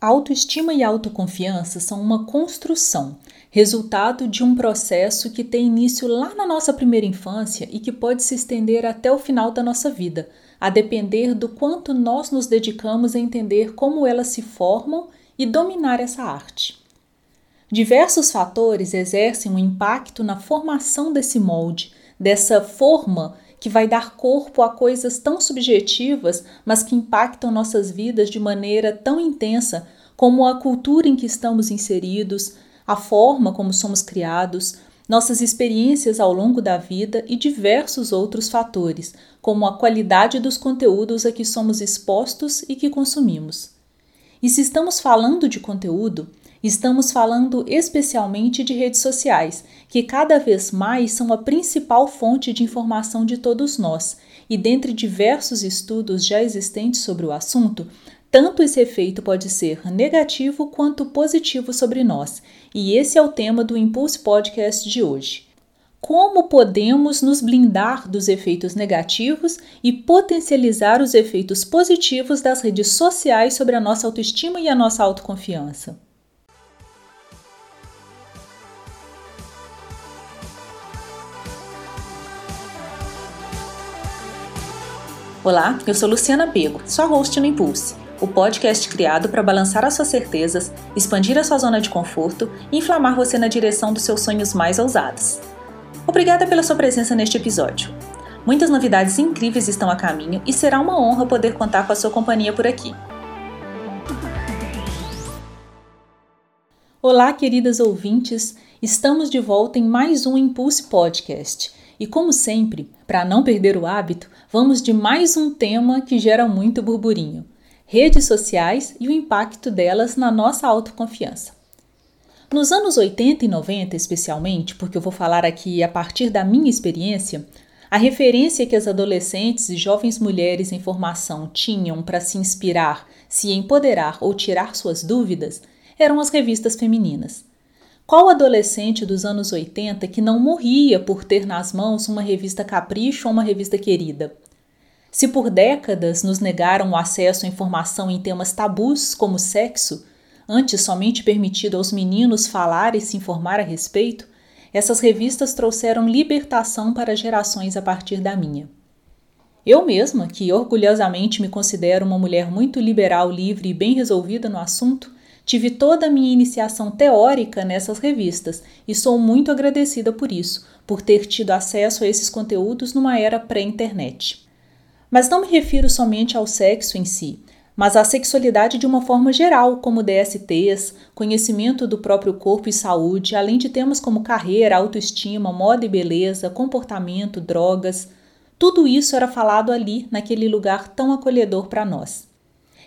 Autoestima e autoconfiança são uma construção, resultado de um processo que tem início lá na nossa primeira infância e que pode se estender até o final da nossa vida, a depender do quanto nós nos dedicamos a entender como elas se formam e dominar essa arte. Diversos fatores exercem um impacto na formação desse molde, dessa forma que vai dar corpo a coisas tão subjetivas, mas que impactam nossas vidas de maneira tão intensa como a cultura em que estamos inseridos, a forma como somos criados, nossas experiências ao longo da vida e diversos outros fatores, como a qualidade dos conteúdos a que somos expostos e que consumimos. E se estamos falando de conteúdo, Estamos falando especialmente de redes sociais, que cada vez mais são a principal fonte de informação de todos nós, e dentre diversos estudos já existentes sobre o assunto, tanto esse efeito pode ser negativo quanto positivo sobre nós, e esse é o tema do Impulse Podcast de hoje. Como podemos nos blindar dos efeitos negativos e potencializar os efeitos positivos das redes sociais sobre a nossa autoestima e a nossa autoconfiança? Olá, eu sou Luciana Pego, sua host no Impulse, o podcast criado para balançar as suas certezas, expandir a sua zona de conforto e inflamar você na direção dos seus sonhos mais ousados. Obrigada pela sua presença neste episódio. Muitas novidades incríveis estão a caminho e será uma honra poder contar com a sua companhia por aqui. Olá, queridas ouvintes, estamos de volta em mais um Impulse Podcast e como sempre, para não perder o hábito, vamos de mais um tema que gera muito burburinho: redes sociais e o impacto delas na nossa autoconfiança. Nos anos 80 e 90, especialmente, porque eu vou falar aqui a partir da minha experiência, a referência que as adolescentes e jovens mulheres em formação tinham para se inspirar, se empoderar ou tirar suas dúvidas eram as revistas femininas. Qual adolescente dos anos 80 que não morria por ter nas mãos uma revista Capricho ou uma revista Querida? Se por décadas nos negaram o acesso à informação em temas tabus como sexo, antes somente permitido aos meninos falar e se informar a respeito, essas revistas trouxeram libertação para gerações a partir da minha. Eu mesma, que orgulhosamente me considero uma mulher muito liberal, livre e bem resolvida no assunto, Tive toda a minha iniciação teórica nessas revistas e sou muito agradecida por isso, por ter tido acesso a esses conteúdos numa era pré-internet. Mas não me refiro somente ao sexo em si, mas à sexualidade de uma forma geral, como DSTs, conhecimento do próprio corpo e saúde, além de temas como carreira, autoestima, moda e beleza, comportamento, drogas. Tudo isso era falado ali, naquele lugar tão acolhedor para nós.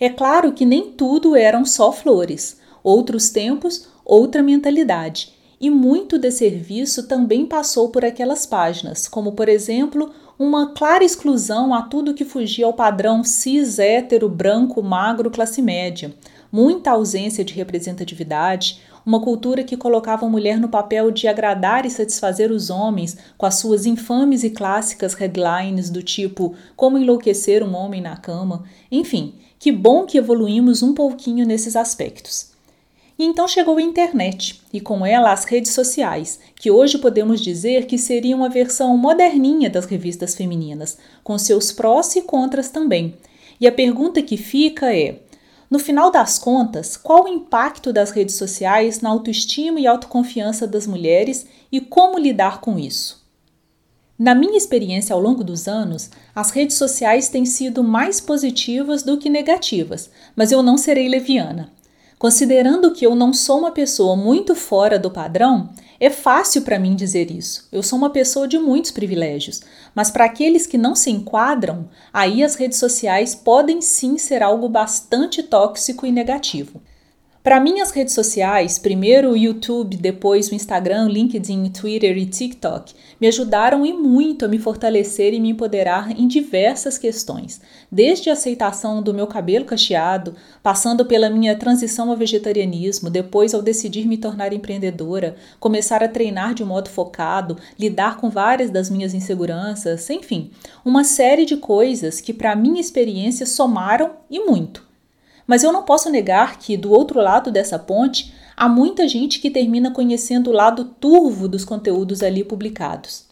É claro que nem tudo eram só flores, outros tempos, outra mentalidade, e muito de serviço também passou por aquelas páginas, como por exemplo, uma clara exclusão a tudo que fugia ao padrão cis, hétero, branco, magro, classe média, muita ausência de representatividade, uma cultura que colocava a mulher no papel de agradar e satisfazer os homens com as suas infames e clássicas headlines do tipo Como enlouquecer um homem na cama, enfim, que bom que evoluímos um pouquinho nesses aspectos. E então chegou a internet e com ela as redes sociais, que hoje podemos dizer que seriam a versão moderninha das revistas femininas, com seus prós e contras também. E a pergunta que fica é: no final das contas, qual o impacto das redes sociais na autoestima e autoconfiança das mulheres e como lidar com isso? Na minha experiência ao longo dos anos, as redes sociais têm sido mais positivas do que negativas, mas eu não serei leviana. Considerando que eu não sou uma pessoa muito fora do padrão, é fácil para mim dizer isso. Eu sou uma pessoa de muitos privilégios, mas para aqueles que não se enquadram, aí as redes sociais podem sim ser algo bastante tóxico e negativo. Para mim, as redes sociais, primeiro o YouTube, depois o Instagram, LinkedIn, Twitter e TikTok, me ajudaram e muito a me fortalecer e me empoderar em diversas questões, desde a aceitação do meu cabelo cacheado, passando pela minha transição ao vegetarianismo, depois ao decidir me tornar empreendedora, começar a treinar de modo focado, lidar com várias das minhas inseguranças, enfim, uma série de coisas que, para minha experiência, somaram e muito Mas eu não posso negar que, do outro lado dessa ponte, há muita gente que termina conhecendo o lado turvo dos conteúdos ali publicados.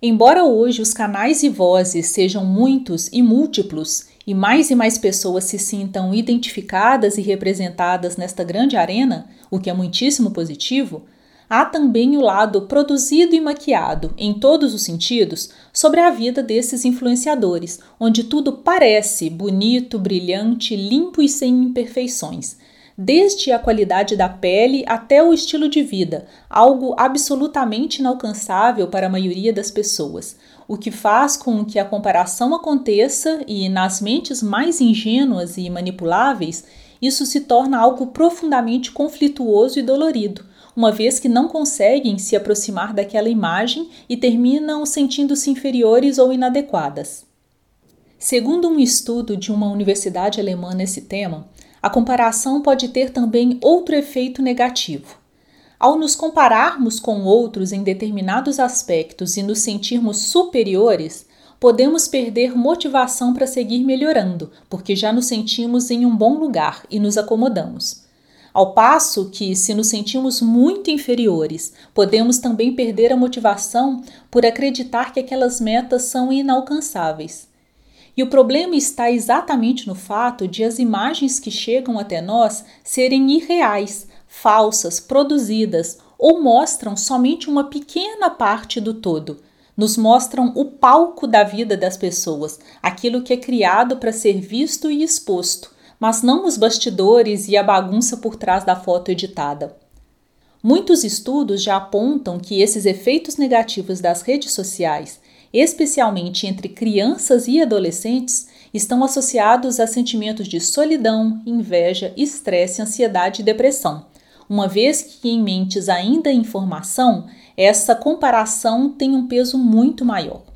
Embora hoje os canais e vozes sejam muitos e múltiplos, e mais e mais pessoas se sintam identificadas e representadas nesta grande arena, o que é muitíssimo positivo, há também o lado produzido e maquiado, em todos os sentidos, sobre a vida desses influenciadores, onde tudo parece bonito, brilhante, limpo e sem imperfeições. Desde a qualidade da pele até o estilo de vida, algo absolutamente inalcançável para a maioria das pessoas o que faz com que a comparação aconteça e, nas mentes mais ingênuas e manipuláveis, isso se torna algo profundamente conflituoso e dolorido, uma vez que não conseguem se aproximar daquela imagem e terminam sentindo-se inferiores ou inadequadas. Segundo um estudo de uma universidade alemã nesse tema, a comparação pode ter também outro efeito negativo. Ao nos compararmos com outros em determinados aspectos e nos sentirmos superiores, podemos perder motivação para seguir melhorando, porque já nos sentimos em um bom lugar e nos acomodamos. Ao passo que, se nos sentimos muito inferiores, podemos também perder a motivação por acreditar que aquelas metas são inalcançáveis. E o problema está exatamente no fato de as imagens que chegam até nós serem irreais, falsas, produzidas ou mostram somente uma pequena parte do todo. Nos mostram o palco da vida das pessoas, aquilo que é criado para ser visto e exposto, mas não os bastidores e a bagunça por trás da foto editada. Muitos estudos já apontam que esses efeitos negativos das redes sociais, especialmente entre crianças e adolescentes, estão associados a sentimentos de solidão, inveja, estresse, ansiedade e depressão uma vez que em mentes ainda em formação, essa comparação tem um peso muito maior.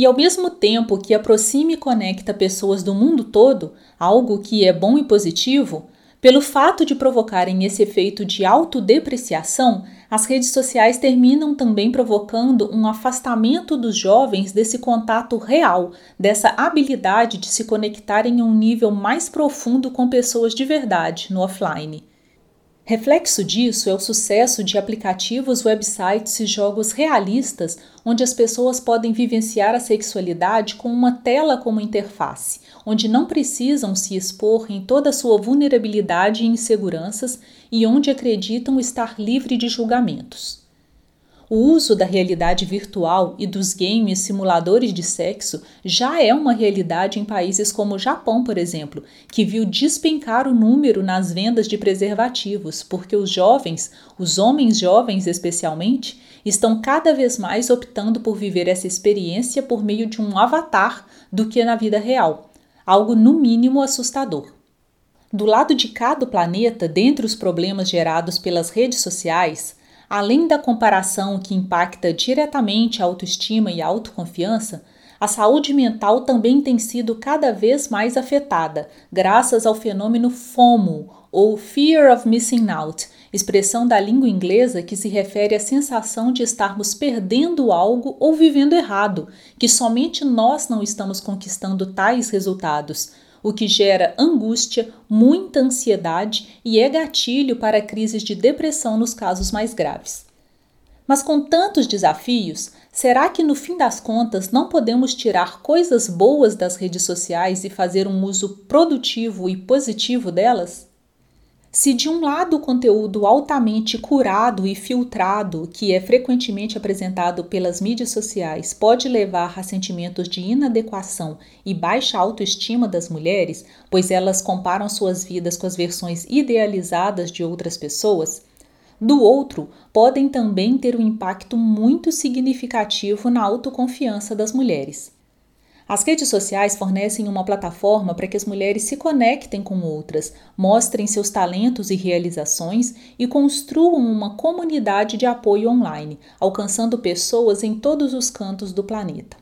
E ao mesmo tempo que aproxima e conecta pessoas do mundo todo, algo que é bom e positivo, pelo fato de provocarem esse efeito de autodepreciação, as redes sociais terminam também provocando um afastamento dos jovens desse contato real, dessa habilidade de se conectar em um nível mais profundo com pessoas de verdade no offline. Reflexo disso é o sucesso de aplicativos, websites e jogos realistas, onde as pessoas podem vivenciar a sexualidade com uma tela como interface, onde não precisam se expor em toda a sua vulnerabilidade e inseguranças e onde acreditam estar livre de julgamentos. O uso da realidade virtual e dos games simuladores de sexo já é uma realidade em países como o Japão, por exemplo, que viu despencar o número nas vendas de preservativos, porque os jovens, os homens jovens especialmente, estão cada vez mais optando por viver essa experiência por meio de um avatar do que na vida real, algo no mínimo assustador. Do lado de cada planeta, dentre os problemas gerados pelas redes sociais, Além da comparação que impacta diretamente a autoestima e a autoconfiança, a saúde mental também tem sido cada vez mais afetada, graças ao fenômeno FOMO, ou Fear of Missing Out, expressão da língua inglesa que se refere à sensação de estarmos perdendo algo ou vivendo errado, que somente nós não estamos conquistando tais resultados o que gera angústia, muita ansiedade e é gatilho para crises de depressão nos casos mais graves. Mas com tantos desafios, será que no fim das contas não podemos tirar coisas boas das redes sociais e fazer um uso produtivo e positivo delas? Se de um lado o conteúdo altamente curado e filtrado, que é frequentemente apresentado pelas mídias sociais, pode levar a sentimentos de inadequação e baixa autoestima das mulheres, pois elas comparam suas vidas com as versões idealizadas de outras pessoas, do outro, podem também ter um impacto muito significativo na autoconfiança das mulheres. As redes sociais fornecem uma plataforma para que as mulheres se conectem com outras, mostrem seus talentos e realizações e construam uma comunidade de apoio online, alcançando pessoas em todos os cantos do planeta.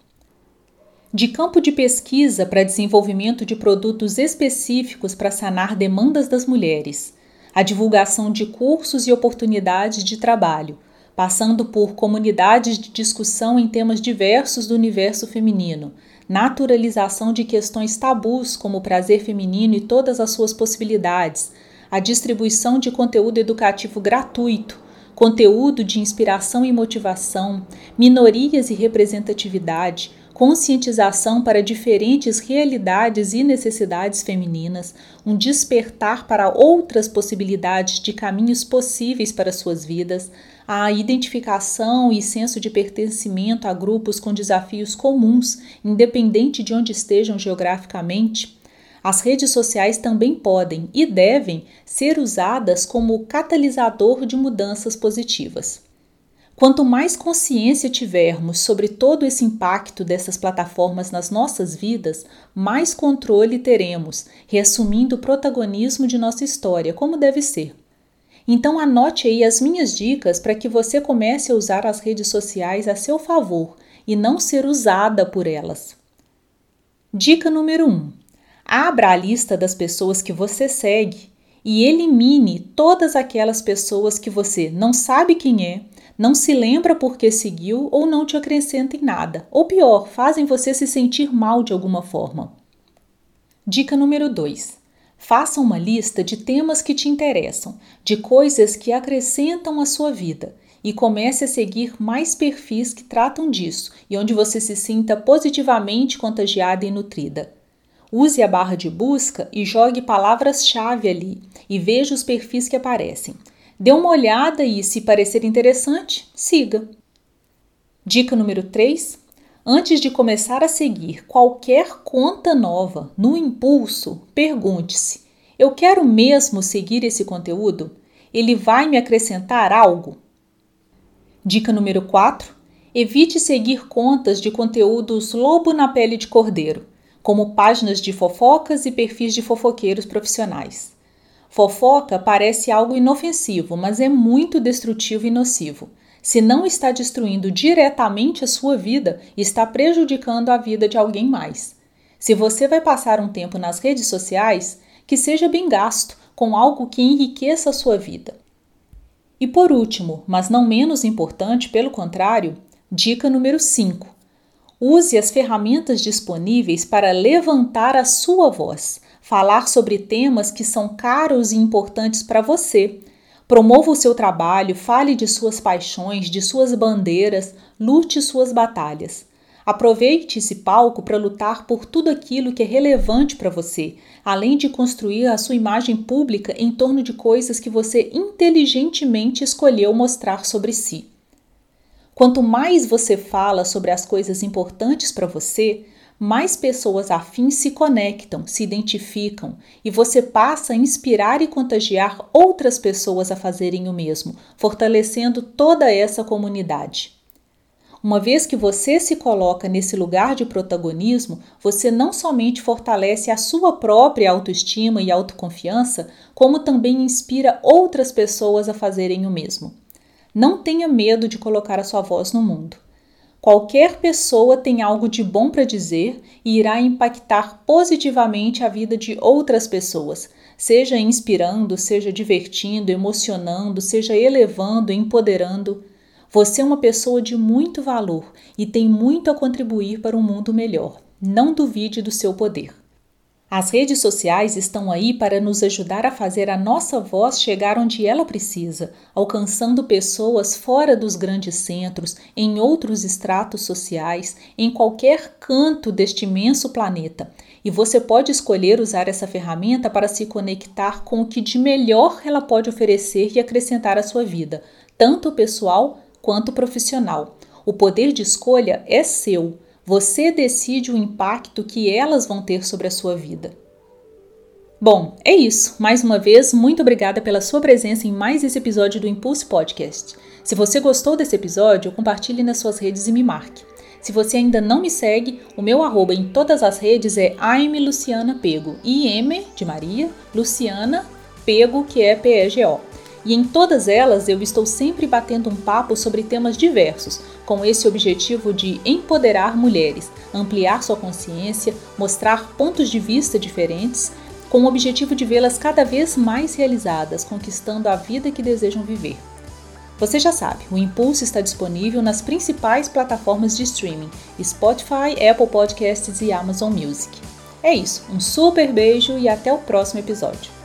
De campo de pesquisa para desenvolvimento de produtos específicos para sanar demandas das mulheres, a divulgação de cursos e oportunidades de trabalho, passando por comunidades de discussão em temas diversos do universo feminino, naturalização de questões tabus como o prazer feminino e todas as suas possibilidades, a distribuição de conteúdo educativo gratuito, conteúdo de inspiração e motivação, minorias e representatividade, conscientização para diferentes realidades e necessidades femininas, um despertar para outras possibilidades de caminhos possíveis para suas vidas, a identificação e senso de pertencimento a grupos com desafios comuns, independente de onde estejam geograficamente. As redes sociais também podem e devem ser usadas como catalisador de mudanças positivas. Quanto mais consciência tivermos sobre todo esse impacto dessas plataformas nas nossas vidas, mais controle teremos, reassumindo o protagonismo de nossa história, como deve ser. Então anote aí as minhas dicas para que você comece a usar as redes sociais a seu favor e não ser usada por elas. Dica número 1: um, Abra a lista das pessoas que você segue e elimine todas aquelas pessoas que você não sabe quem é, não se lembra porque seguiu ou não te acrescenta em nada, ou pior, fazem você se sentir mal de alguma forma. Dica número 2. Faça uma lista de temas que te interessam, de coisas que acrescentam à sua vida e comece a seguir mais perfis que tratam disso e onde você se sinta positivamente contagiada e nutrida. Use a barra de busca e jogue palavras-chave ali e veja os perfis que aparecem. Dê uma olhada e, se parecer interessante, siga. Dica número 3. Antes de começar a seguir qualquer conta nova no impulso, pergunte-se: eu quero mesmo seguir esse conteúdo? Ele vai me acrescentar algo? Dica número 4. Evite seguir contas de conteúdos lobo na pele de cordeiro, como páginas de fofocas e perfis de fofoqueiros profissionais. Fofoca parece algo inofensivo, mas é muito destrutivo e nocivo. Se não está destruindo diretamente a sua vida, está prejudicando a vida de alguém mais. Se você vai passar um tempo nas redes sociais, que seja bem gasto com algo que enriqueça a sua vida. E por último, mas não menos importante, pelo contrário, dica número 5. Use as ferramentas disponíveis para levantar a sua voz falar sobre temas que são caros e importantes para você. Promova o seu trabalho, fale de suas paixões, de suas bandeiras, lute suas batalhas. Aproveite esse palco para lutar por tudo aquilo que é relevante para você, além de construir a sua imagem pública em torno de coisas que você inteligentemente escolheu mostrar sobre si. Quanto mais você fala sobre as coisas importantes para você, mais pessoas afins se conectam, se identificam e você passa a inspirar e contagiar outras pessoas a fazerem o mesmo, fortalecendo toda essa comunidade. Uma vez que você se coloca nesse lugar de protagonismo, você não somente fortalece a sua própria autoestima e autoconfiança, como também inspira outras pessoas a fazerem o mesmo. Não tenha medo de colocar a sua voz no mundo. Qualquer pessoa tem algo de bom para dizer e irá impactar positivamente a vida de outras pessoas, seja inspirando, seja divertindo, emocionando, seja elevando, empoderando. Você é uma pessoa de muito valor e tem muito a contribuir para um mundo melhor. Não duvide do seu poder. As redes sociais estão aí para nos ajudar a fazer a nossa voz chegar onde ela precisa, alcançando pessoas fora dos grandes centros, em outros estratos sociais, em qualquer canto deste imenso planeta. E você pode escolher usar essa ferramenta para se conectar com o que de melhor ela pode oferecer e acrescentar à sua vida, tanto pessoal quanto profissional. O poder de escolha é seu. Você decide o impacto que elas vão ter sobre a sua vida. Bom, é isso. Mais uma vez, muito obrigada pela sua presença em mais esse episódio do Impulse Podcast. Se você gostou desse episódio, compartilhe nas suas redes e me marque. Se você ainda não me segue, o meu arroba em todas as redes é Pego. I-M de Maria, Luciana Pego, que é P-E-G-O. E em todas elas eu estou sempre batendo um papo sobre temas diversos, com esse objetivo de empoderar mulheres, ampliar sua consciência, mostrar pontos de vista diferentes, com o objetivo de vê-las cada vez mais realizadas, conquistando a vida que desejam viver. Você já sabe, o Impulso está disponível nas principais plataformas de streaming: Spotify, Apple Podcasts e Amazon Music. É isso, um super beijo e até o próximo episódio.